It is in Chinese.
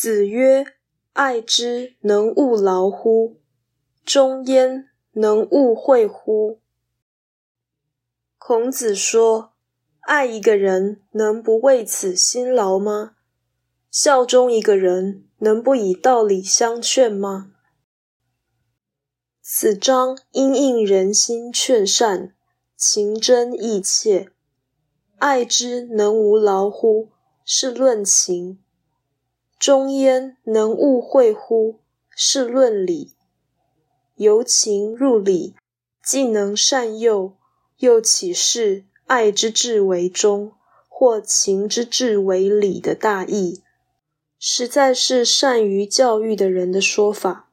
子曰：“爱之，能勿劳乎？忠焉，能勿惠乎？”孔子说：“爱一个人，能不为此辛劳吗？效忠一个人，能不以道理相劝吗？”此章因应人心劝善，情真意切。爱之能无劳乎？是论情。中焉能勿惠乎？是论理。由情入理，既能善诱，又岂是爱之至为忠，或情之至为礼的大义？实在是善于教育的人的说法。